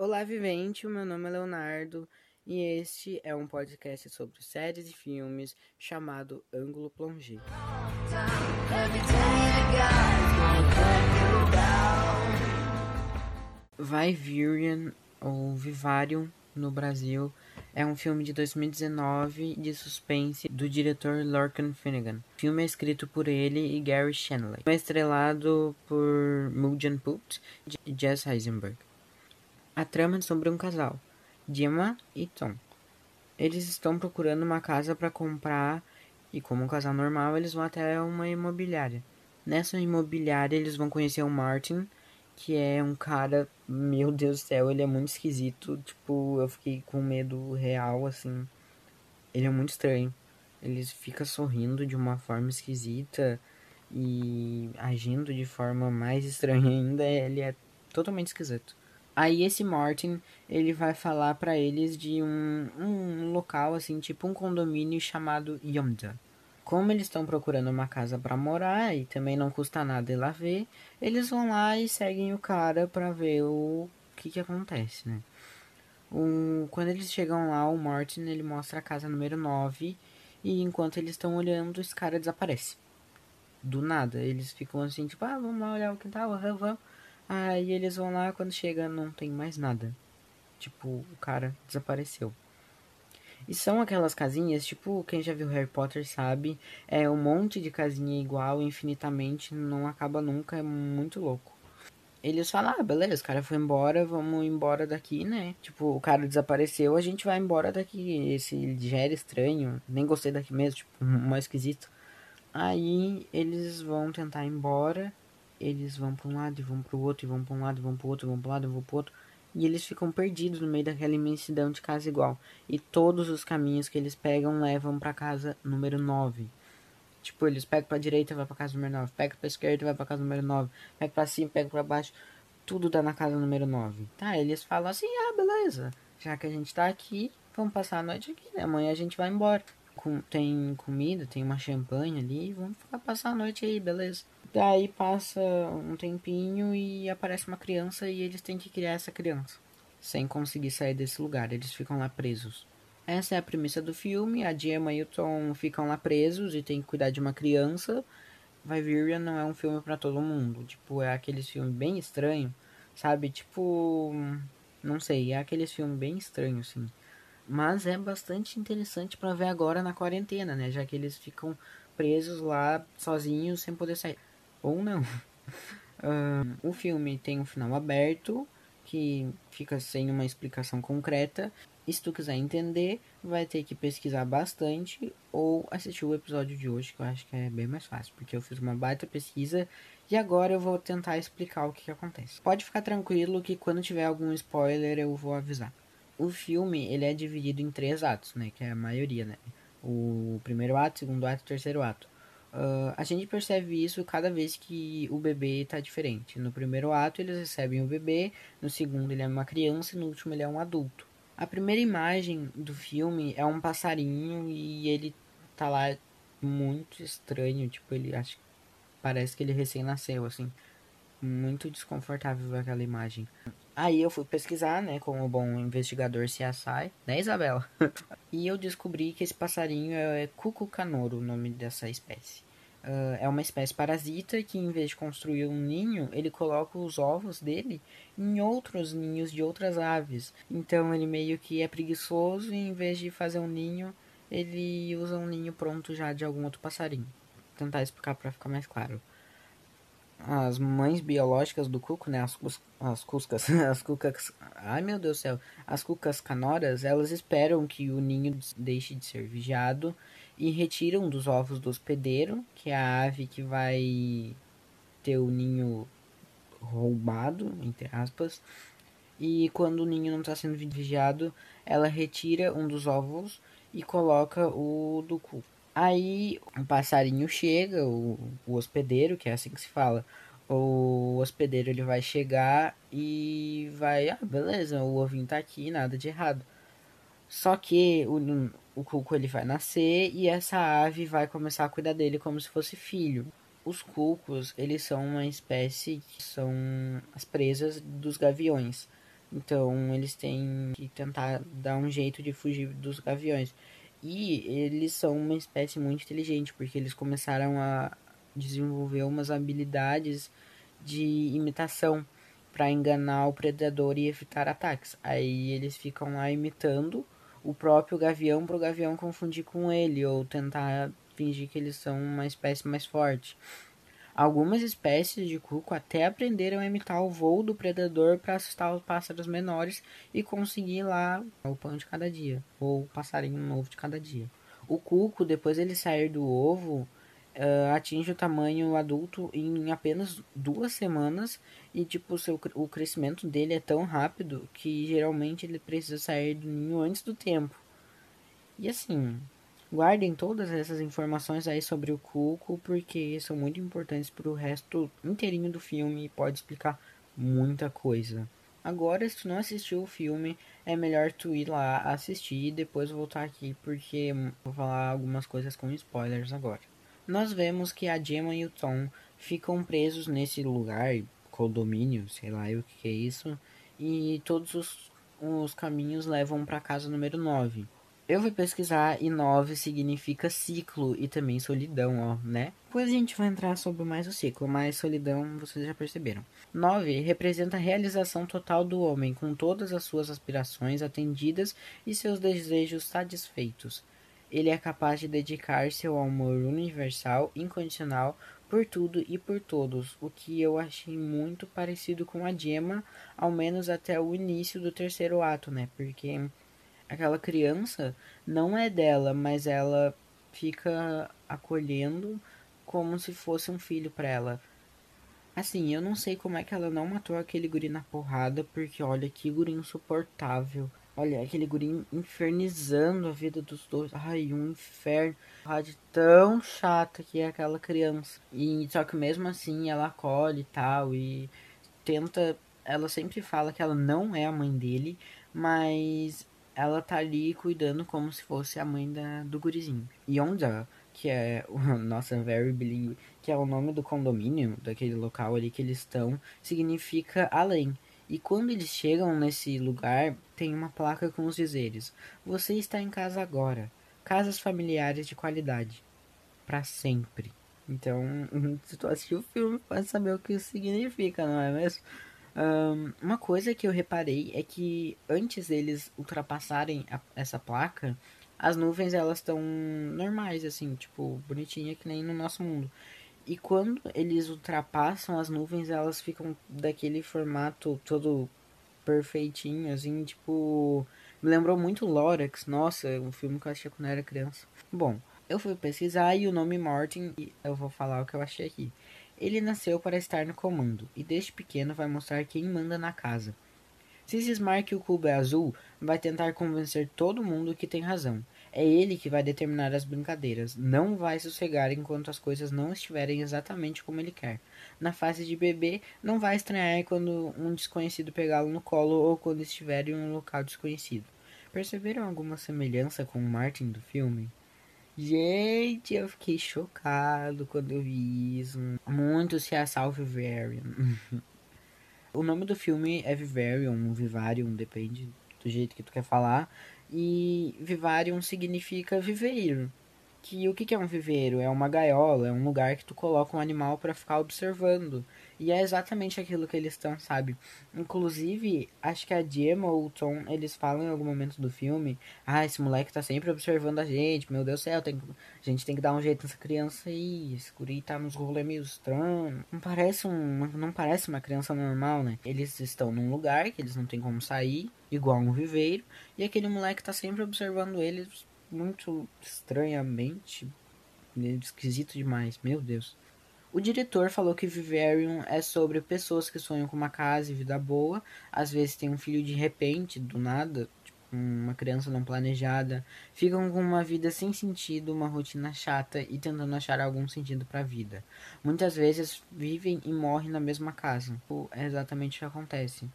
Olá, vivente! O meu nome é Leonardo e este é um podcast sobre séries e filmes chamado Ângulo Plongé. Vivarium ou Vivarium no Brasil é um filme de 2019 de suspense do diretor Lorcan Finnegan. O filme é escrito por ele e Gary Shanley. É estrelado por Mujan Put e Jess Eisenberg. A trama é sobre um casal, Gemma e Tom. Eles estão procurando uma casa para comprar e, como um casal normal, eles vão até uma imobiliária. Nessa imobiliária, eles vão conhecer o Martin, que é um cara, meu Deus do céu, ele é muito esquisito. Tipo, eu fiquei com medo real, assim. Ele é muito estranho. Ele fica sorrindo de uma forma esquisita e agindo de forma mais estranha ainda. Ele é totalmente esquisito. Aí esse Martin, ele vai falar para eles de um, um local assim, tipo um condomínio chamado Yomda. Como eles estão procurando uma casa para morar e também não custa nada ir lá ver, eles vão lá e seguem o cara para ver o que que acontece, né? O, quando eles chegam lá, o Martin ele mostra a casa número 9 e enquanto eles estão olhando, esse cara desaparece. Do nada, eles ficam assim, tipo, ah, vamos lá olhar o quintal, vamos, vamos. Aí eles vão lá, quando chega não tem mais nada. Tipo, o cara desapareceu. E são aquelas casinhas, tipo, quem já viu Harry Potter sabe, é um monte de casinha igual infinitamente, não acaba nunca, é muito louco. Eles falam, ah, beleza, o cara foi embora, vamos embora daqui, né? Tipo, o cara desapareceu, a gente vai embora daqui. Esse já era estranho, nem gostei daqui mesmo, tipo, mais esquisito. Aí eles vão tentar ir embora, eles vão para um lado e vão para o outro, e vão para um lado e vão para o outro, e vão para um lado e vão para o outro e eles ficam perdidos no meio daquela imensidão de casa igual. E todos os caminhos que eles pegam levam para casa número 9. Tipo, eles pegam pra direita, vai pra casa número 9. Pega pra esquerda, vai pra casa número 9. Pega pra cima, pega pra baixo. Tudo dá na casa número 9. Tá, eles falam assim, ah, beleza. Já que a gente tá aqui, vamos passar a noite aqui, né? Amanhã a gente vai embora. Com, tem comida, tem uma champanhe ali. Vamos ficar passar a noite aí, beleza. Daí passa um tempinho e aparece uma criança e eles têm que criar essa criança. Sem conseguir sair desse lugar, eles ficam lá presos. Essa é a premissa do filme. A Gemma e o Tom ficam lá presos e tem que cuidar de uma criança. Vivirion não é um filme para todo mundo. Tipo, é aqueles filmes bem estranho, sabe? Tipo, não sei, é aqueles filmes bem estranhos, assim. Mas é bastante interessante para ver agora na quarentena, né? Já que eles ficam presos lá sozinhos sem poder sair ou não. um, o filme tem um final aberto que fica sem uma explicação concreta. E se tu quiser entender, vai ter que pesquisar bastante ou assistir o episódio de hoje, que eu acho que é bem mais fácil, porque eu fiz uma baita pesquisa e agora eu vou tentar explicar o que, que acontece. Pode ficar tranquilo que quando tiver algum spoiler eu vou avisar. O filme ele é dividido em três atos, né? Que é a maioria, né? O primeiro ato, segundo ato e terceiro ato. Uh, a gente percebe isso cada vez que o bebê está diferente. No primeiro ato, eles recebem o bebê, no segundo, ele é uma criança e no último, ele é um adulto. A primeira imagem do filme é um passarinho e ele tá lá muito estranho, tipo, ele acho parece que ele recém nasceu, assim. Muito desconfortável aquela imagem. Aí eu fui pesquisar, né, como bom investigador CSI, né, Isabela? e eu descobri que esse passarinho é cucucanoro, o nome dessa espécie. Uh, é uma espécie parasita que, em vez de construir um ninho, ele coloca os ovos dele em outros ninhos de outras aves. Então ele meio que é preguiçoso e, em vez de fazer um ninho, ele usa um ninho pronto já de algum outro passarinho. Vou tentar explicar para ficar mais claro as mães biológicas do cuco, né, as, as cuscas, as cucas, ai meu Deus do céu, as cucas canoras, elas esperam que o ninho deixe de ser vigiado e retiram dos ovos do hospedeiro, que é a ave que vai ter o ninho roubado, entre aspas, e quando o ninho não está sendo vigiado, ela retira um dos ovos e coloca o do cuco. Aí um passarinho chega, o, o hospedeiro, que é assim que se fala. O hospedeiro ele vai chegar e vai, ah, beleza, o ovinho tá aqui, nada de errado. Só que o, o cuco ele vai nascer e essa ave vai começar a cuidar dele como se fosse filho. Os cucos, eles são uma espécie que são as presas dos gaviões. Então eles têm que tentar dar um jeito de fugir dos gaviões. E eles são uma espécie muito inteligente, porque eles começaram a desenvolver umas habilidades de imitação para enganar o predador e evitar ataques. Aí eles ficam lá imitando o próprio gavião para o gavião confundir com ele ou tentar fingir que eles são uma espécie mais forte. Algumas espécies de cuco até aprenderam a imitar o voo do predador para assustar os pássaros menores e conseguir lá o pão de cada dia, ou o passarinho novo de cada dia. O cuco, depois ele sair do ovo, uh, atinge o tamanho adulto em apenas duas semanas e tipo seu, o crescimento dele é tão rápido que geralmente ele precisa sair do ninho antes do tempo. E assim, Guardem todas essas informações aí sobre o Cuco, porque são muito importantes para o resto inteirinho do filme e pode explicar muita coisa. Agora, se tu não assistiu o filme, é melhor tu ir lá assistir e depois voltar aqui, porque vou falar algumas coisas com spoilers agora. Nós vemos que a Gemma e o Tom ficam presos nesse lugar, condomínio, sei lá o que é isso, e todos os, os caminhos levam para casa número 9. Eu fui pesquisar e 9 significa ciclo e também solidão, ó, né? Depois a gente vai entrar sobre mais o ciclo, mas solidão vocês já perceberam. 9 representa a realização total do homem, com todas as suas aspirações atendidas e seus desejos satisfeitos. Ele é capaz de dedicar-se ao amor universal, incondicional, por tudo e por todos, o que eu achei muito parecido com a Gemma, ao menos até o início do terceiro ato, né? Porque aquela criança não é dela, mas ela fica acolhendo como se fosse um filho para ela. Assim, eu não sei como é que ela não matou aquele guri na porrada, porque olha que guri insuportável. Olha, aquele guri infernizando a vida dos dois. Ai, um inferno. Rádio tão chata que é aquela criança. E só que mesmo assim ela acolhe e tal e tenta, ela sempre fala que ela não é a mãe dele, mas ela tá ali cuidando como se fosse a mãe da, do gurizinho. Yonda, que é o nossa very bilíngue, que é o nome do condomínio, daquele local ali que eles estão, significa além. E quando eles chegam nesse lugar, tem uma placa com os dizeres: Você está em casa agora. Casas familiares de qualidade. para sempre. Então, se tu assistiu o filme, pode saber o que isso significa, não é mesmo? Um, uma coisa que eu reparei é que antes deles ultrapassarem a, essa placa, as nuvens elas estão normais, assim, tipo, bonitinha que nem no nosso mundo. E quando eles ultrapassam as nuvens, elas ficam daquele formato todo perfeitinho, assim, tipo. Me lembrou muito Lorax, nossa, um filme que eu achei quando eu era criança. Bom, eu fui pesquisar e o nome Martin, eu vou falar o que eu achei aqui. Ele nasceu para estar no comando, e desde pequeno vai mostrar quem manda na casa. Se cismar que o cubo é azul, vai tentar convencer todo mundo que tem razão. É ele que vai determinar as brincadeiras. Não vai sossegar enquanto as coisas não estiverem exatamente como ele quer. Na fase de bebê, não vai estranhar quando um desconhecido pegá-lo no colo ou quando estiver em um local desconhecido. Perceberam alguma semelhança com o Martin do filme? Gente, eu fiquei chocado quando eu vi isso. Muito se a Vivarium. o nome do filme é Vivarium, Vivarium, depende do jeito que tu quer falar. E Vivarium significa viveiro que o que, é um viveiro? É uma gaiola, é um lugar que tu coloca um animal para ficar observando. E é exatamente aquilo que eles estão, sabe? Inclusive, acho que a Gemma ou o Tom, eles falam em algum momento do filme, ah, esse moleque tá sempre observando a gente, meu Deus do céu, tem, a gente tem que dar um jeito nessa criança aí, esse guri tá nos rolês meio estranho. Não parece, um, não parece uma criança normal, né? Eles estão num lugar que eles não tem como sair, igual um viveiro, e aquele moleque tá sempre observando eles muito estranhamente. Esquisito demais, meu Deus. O diretor falou que Vivarium é sobre pessoas que sonham com uma casa e vida boa, às vezes tem um filho de repente, do nada, tipo, uma criança não planejada, ficam com uma vida sem sentido, uma rotina chata e tentando achar algum sentido para a vida. Muitas vezes vivem e morrem na mesma casa. É exatamente o que acontece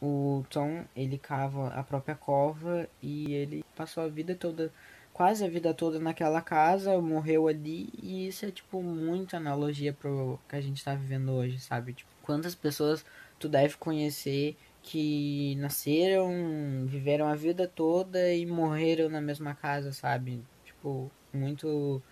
o Tom, ele cava a própria cova e ele passou a vida toda, quase a vida toda naquela casa, morreu ali e isso é tipo muita analogia pro que a gente tá vivendo hoje, sabe? Tipo, quantas pessoas tu deve conhecer que nasceram, viveram a vida toda e morreram na mesma casa, sabe? Tipo, muito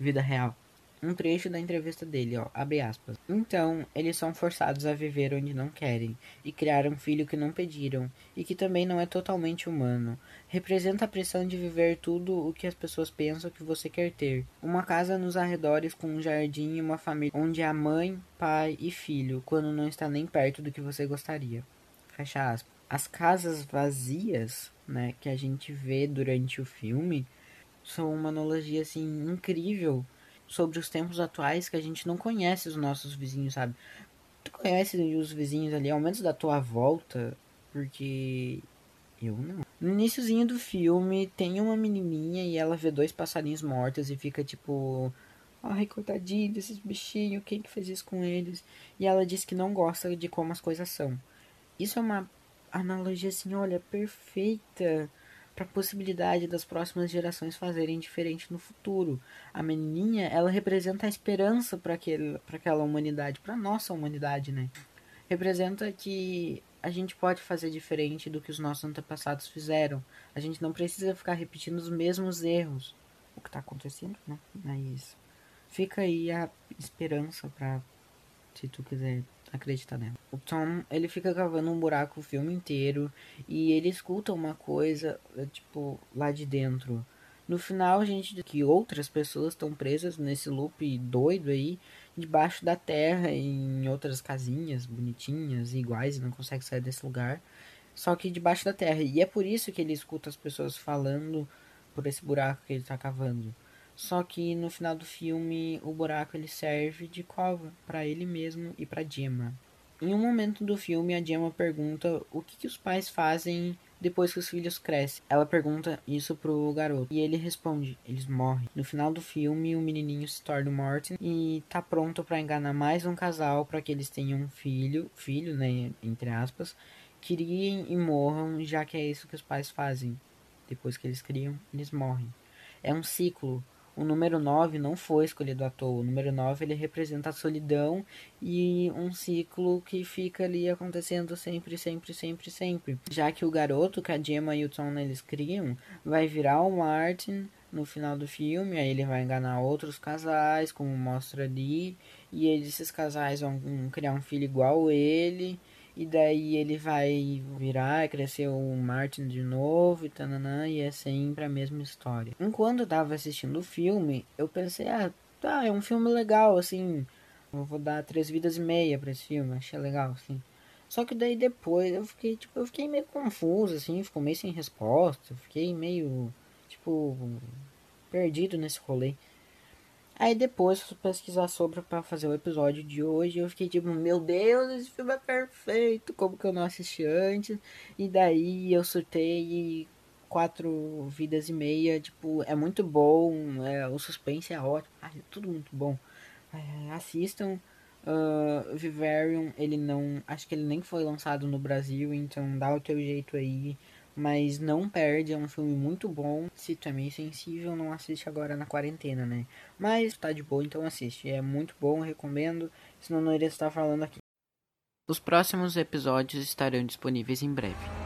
vida real um trecho da entrevista dele, ó, abre aspas. Então, eles são forçados a viver onde não querem e criar um filho que não pediram e que também não é totalmente humano. Representa a pressão de viver tudo o que as pessoas pensam que você quer ter. Uma casa nos arredores com um jardim e uma família onde há mãe, pai e filho, quando não está nem perto do que você gostaria. Fecha aspas. As casas vazias, né, que a gente vê durante o filme, são uma analogia assim incrível sobre os tempos atuais que a gente não conhece os nossos vizinhos, sabe? Tu conhece os vizinhos ali, ao menos da tua volta, porque eu não. No iníciozinho do filme tem uma menininha e ela vê dois passarinhos mortos e fica tipo, ai, coitadinho desses bichinhos, quem que fez isso com eles? E ela diz que não gosta de como as coisas são. Isso é uma analogia assim, olha, perfeita para a possibilidade das próximas gerações fazerem diferente no futuro. A menininha, ela representa a esperança para aquela humanidade, para nossa humanidade, né? Representa que a gente pode fazer diferente do que os nossos antepassados fizeram. A gente não precisa ficar repetindo os mesmos erros. O que está acontecendo, né? Mas fica aí a esperança para se tu quiser acreditar nela. O Tom, ele fica cavando um buraco o filme inteiro e ele escuta uma coisa, é, tipo, lá de dentro. No final, a gente que outras pessoas estão presas nesse loop doido aí, debaixo da terra, em outras casinhas bonitinhas, iguais, e não consegue sair desse lugar. Só que debaixo da terra. E é por isso que ele escuta as pessoas falando por esse buraco que ele está cavando. Só que no final do filme, o buraco ele serve de cova para ele mesmo e para Gemma. Em um momento do filme, a Gemma pergunta o que, que os pais fazem depois que os filhos crescem. Ela pergunta isso pro garoto e ele responde: eles morrem. No final do filme, o menininho se torna o e tá pronto para enganar mais um casal para que eles tenham um filho, filho, né, entre aspas, criem e morram, já que é isso que os pais fazem. Depois que eles criam, eles morrem. É um ciclo o número 9 não foi escolhido à toa. O número 9 ele representa a solidão e um ciclo que fica ali acontecendo sempre, sempre, sempre, sempre. Já que o garoto que a Gemma e o Tom eles criam vai virar o Martin no final do filme, aí ele vai enganar outros casais, como mostra ali, e esses casais vão criar um filho igual ele e daí ele vai virar, crescer o Martin de novo e tananã, e é sempre a mesma história. Enquanto eu tava assistindo o filme, eu pensei, ah, tá, é um filme legal, assim, eu vou dar três vidas e meia pra esse filme, achei legal, assim. Só que daí depois eu fiquei, tipo, eu fiquei meio confuso, assim, ficou meio sem resposta, fiquei meio, tipo, perdido nesse rolê. Aí depois fui pesquisar sobre para fazer o episódio de hoje. Eu fiquei tipo, meu Deus, esse filme é perfeito. Como que eu não assisti antes? E daí eu surtei quatro vidas e meia. Tipo, é muito bom. É, o suspense é ótimo. Ai, é tudo muito bom. É, assistam. Uh, Vivarium, ele não. Acho que ele nem foi lançado no Brasil. Então dá o teu jeito aí. Mas não perde, é um filme muito bom. Se tu é meio sensível, não assiste agora na quarentena, né? Mas tá de boa, então assiste. É muito bom, recomendo. Senão não iria estar falando aqui. Os próximos episódios estarão disponíveis em breve.